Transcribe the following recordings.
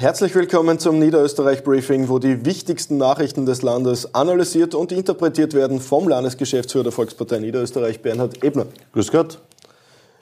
Herzlich willkommen zum Niederösterreich Briefing, wo die wichtigsten Nachrichten des Landes analysiert und interpretiert werden vom Landesgeschäftsführer der Volkspartei Niederösterreich, Bernhard Ebner. Grüß Gott.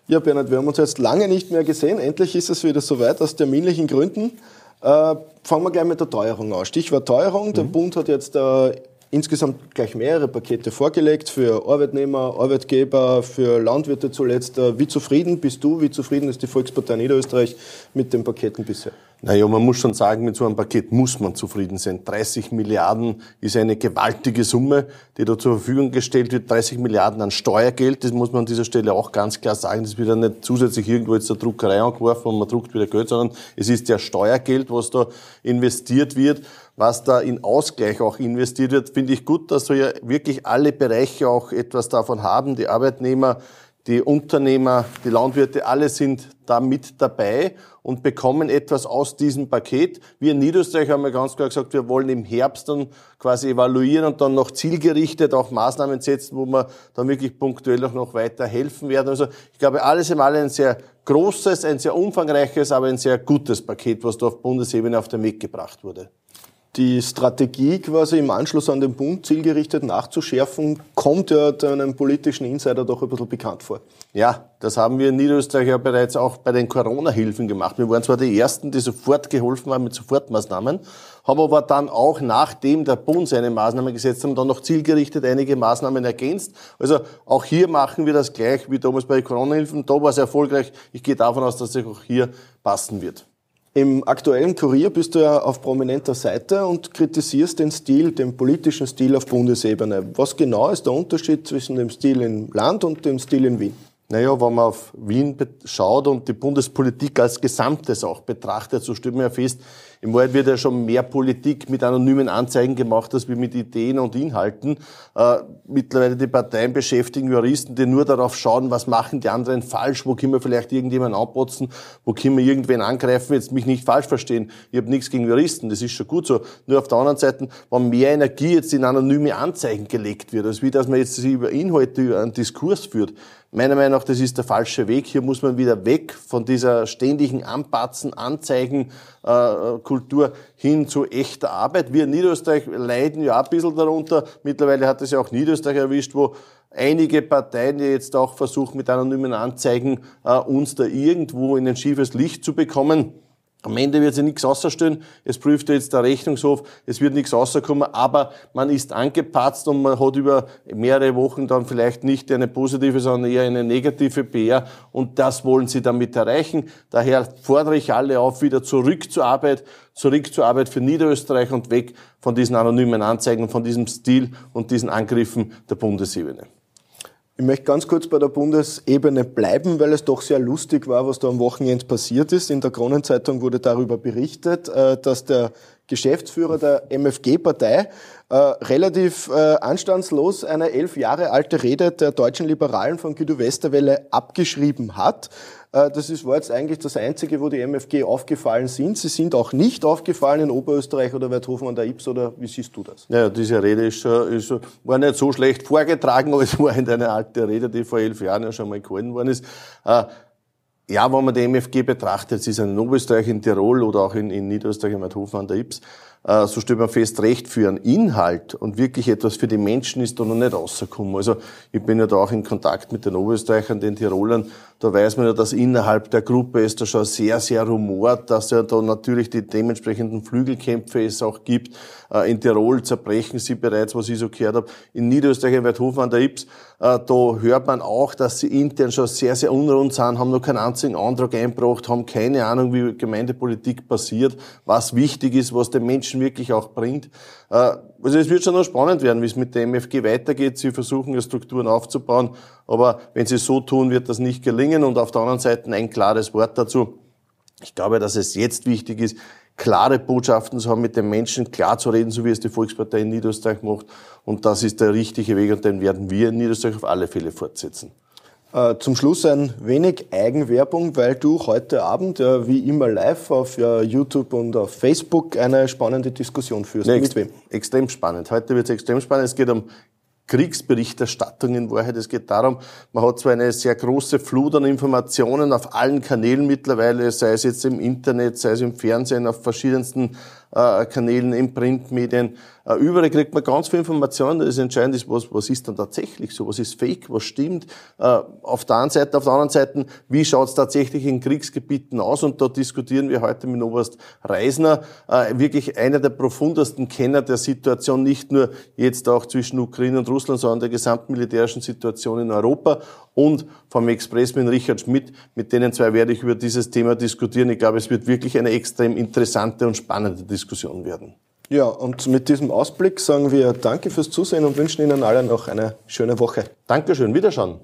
Ja, Bernhard, wir haben uns jetzt lange nicht mehr gesehen. Endlich ist es wieder soweit, aus terminlichen Gründen. Äh, fangen wir gleich mit der Teuerung an. Stichwort Teuerung. Mhm. Der Bund hat jetzt äh, insgesamt gleich mehrere Pakete vorgelegt für Arbeitnehmer, Arbeitgeber, für Landwirte zuletzt. Äh, wie zufrieden bist du, wie zufrieden ist die Volkspartei Niederösterreich mit den Paketen bisher? Naja, man muss schon sagen, mit so einem Paket muss man zufrieden sein. 30 Milliarden ist eine gewaltige Summe, die da zur Verfügung gestellt wird. 30 Milliarden an Steuergeld, das muss man an dieser Stelle auch ganz klar sagen. Das wird ja nicht zusätzlich irgendwo jetzt der Druckerei angeworfen und man druckt wieder Geld, sondern es ist ja Steuergeld, was da investiert wird was da in Ausgleich auch investiert wird, finde ich gut, dass wir ja wirklich alle Bereiche auch etwas davon haben. Die Arbeitnehmer, die Unternehmer, die Landwirte, alle sind da mit dabei und bekommen etwas aus diesem Paket. Wir in Niederösterreich haben ja ganz klar gesagt, wir wollen im Herbst dann quasi evaluieren und dann noch zielgerichtet auch Maßnahmen setzen, wo wir dann wirklich punktuell auch noch weiter helfen werden. Also ich glaube, alles im Allem ein sehr großes, ein sehr umfangreiches, aber ein sehr gutes Paket, was da auf Bundesebene auf den Weg gebracht wurde die Strategie quasi im Anschluss an den Bund zielgerichtet nachzuschärfen, kommt ja einem politischen Insider doch ein bisschen bekannt vor. Ja, das haben wir in Niederösterreich ja bereits auch bei den Corona-Hilfen gemacht. Wir waren zwar die Ersten, die sofort geholfen haben mit Sofortmaßnahmen, haben aber dann auch, nachdem der Bund seine Maßnahmen gesetzt hat, dann noch zielgerichtet einige Maßnahmen ergänzt. Also auch hier machen wir das gleich wie damals bei den Corona-Hilfen. Da war es erfolgreich. Ich gehe davon aus, dass es auch hier passen wird. Im aktuellen Kurier bist du ja auf prominenter Seite und kritisierst den Stil, den politischen Stil auf Bundesebene. Was genau ist der Unterschied zwischen dem Stil im Land und dem Stil in Wien? Naja, wenn man auf Wien schaut und die Bundespolitik als Gesamtes auch betrachtet, so stellt man ja fest, im Wahrheit wird ja schon mehr Politik mit anonymen Anzeigen gemacht, als wie mit Ideen und Inhalten. Äh, mittlerweile die Parteien beschäftigen Juristen, die nur darauf schauen, was machen die anderen falsch, wo können wir vielleicht irgendjemanden anpotzen, wo können wir irgendwen angreifen, jetzt mich nicht falsch verstehen. Ich habe nichts gegen Juristen, das ist schon gut so. Nur auf der anderen Seite, wenn mehr Energie jetzt in anonyme Anzeigen gelegt wird, als wie dass man jetzt über Inhalte über einen Diskurs führt, Meiner Meinung nach, das ist der falsche Weg. Hier muss man wieder weg von dieser ständigen Anpatzen, Anzeigen, äh, hin zu echter Arbeit. Wir in Niederösterreich leiden ja ein bisschen darunter. Mittlerweile hat es ja auch Niederösterreich erwischt, wo einige Parteien, die jetzt auch versuchen, mit anonymen Anzeigen äh, uns da irgendwo in ein schiefes Licht zu bekommen. Am Ende wird sich nichts außerstellen. Es prüft jetzt der Rechnungshof. Es wird nichts rauskommen. Aber man ist angepatzt und man hat über mehrere Wochen dann vielleicht nicht eine positive, sondern eher eine negative PR. Und das wollen sie damit erreichen. Daher fordere ich alle auf, wieder zurück zur Arbeit, zurück zur Arbeit für Niederösterreich und weg von diesen anonymen Anzeigen, von diesem Stil und diesen Angriffen der Bundesebene. Ich möchte ganz kurz bei der Bundesebene bleiben, weil es doch sehr lustig war, was da am Wochenende passiert ist. In der Kronenzeitung wurde darüber berichtet, äh, dass der Geschäftsführer der MFG-Partei äh, relativ äh, anstandslos eine elf Jahre alte Rede der deutschen Liberalen von Guido Westerwelle abgeschrieben hat. Äh, das ist, war jetzt eigentlich das Einzige, wo die MFG aufgefallen sind. Sie sind auch nicht aufgefallen in Oberösterreich oder Werthofen an der Ips, oder wie siehst du das? Ja, diese Rede ist, ist, war nicht so schlecht vorgetragen, aber es war eine alte Rede, die vor elf Jahren ja schon mal gehalten worden ist. Äh, ja, wenn man die MFG betrachtet, sie ist in Oberösterreich, in Tirol oder auch in, in Niederösterreich, in Werthofen an der Ips, so stellt man fest, Recht für einen Inhalt und wirklich etwas für die Menschen ist da noch nicht rausgekommen. Also ich bin ja da auch in Kontakt mit den Oberösterreichern, den Tirolern, da weiß man ja, dass innerhalb der Gruppe es da schon sehr, sehr rumort, dass ja da natürlich die dementsprechenden Flügelkämpfe es auch gibt. Äh, in Tirol zerbrechen sie bereits, was ich so gehört habe. In Niederösterreich, in Werthofen an der Ips, äh, da hört man auch, dass sie intern schon sehr, sehr unrund sind, haben noch keinen einzigen Antrag eingebracht, haben keine Ahnung, wie Gemeindepolitik passiert, was wichtig ist, was den Menschen wirklich auch bringt. Äh, also es wird schon noch spannend werden, wie es mit der MFG weitergeht. Sie versuchen ja Strukturen aufzubauen, aber wenn sie so tun, wird das nicht gelingen. Und auf der anderen Seite ein klares Wort dazu. Ich glaube, dass es jetzt wichtig ist, klare Botschaften zu haben, mit den Menschen klar zu reden, so wie es die Volkspartei in Niederösterreich macht. Und das ist der richtige Weg und den werden wir in Niederösterreich auf alle Fälle fortsetzen. Äh, zum Schluss ein wenig Eigenwerbung, weil du heute Abend ja, wie immer live auf ja, YouTube und auf Facebook eine spannende Diskussion führst. Nee, Mit wem? Extrem spannend. Heute wird es extrem spannend. Es geht um Kriegsberichterstattung in Wahrheit. Es geht darum, man hat zwar eine sehr große Flut an Informationen auf allen Kanälen mittlerweile, sei es jetzt im Internet, sei es im Fernsehen, auf verschiedensten äh, Kanälen, in Printmedien. Äh, überall kriegt man ganz viel Informationen. Das Entscheidende ist, was, was ist dann tatsächlich so? Was ist fake? Was stimmt? Äh, auf der einen Seite, auf der anderen Seite, wie schaut es tatsächlich in Kriegsgebieten aus? Und da diskutieren wir heute mit Oberst Reisner, äh, wirklich einer der profundesten Kenner der Situation, nicht nur jetzt auch zwischen Ukraine und Russland, sondern der gesamten militärischen Situation in Europa und vom Expressman Richard Schmidt. Mit denen zwei werde ich über dieses Thema diskutieren. Ich glaube, es wird wirklich eine extrem interessante und spannende Diskussion werden. Ja, und mit diesem Ausblick sagen wir Danke fürs Zusehen und wünschen Ihnen allen noch eine schöne Woche. Dankeschön, Wiederschauen.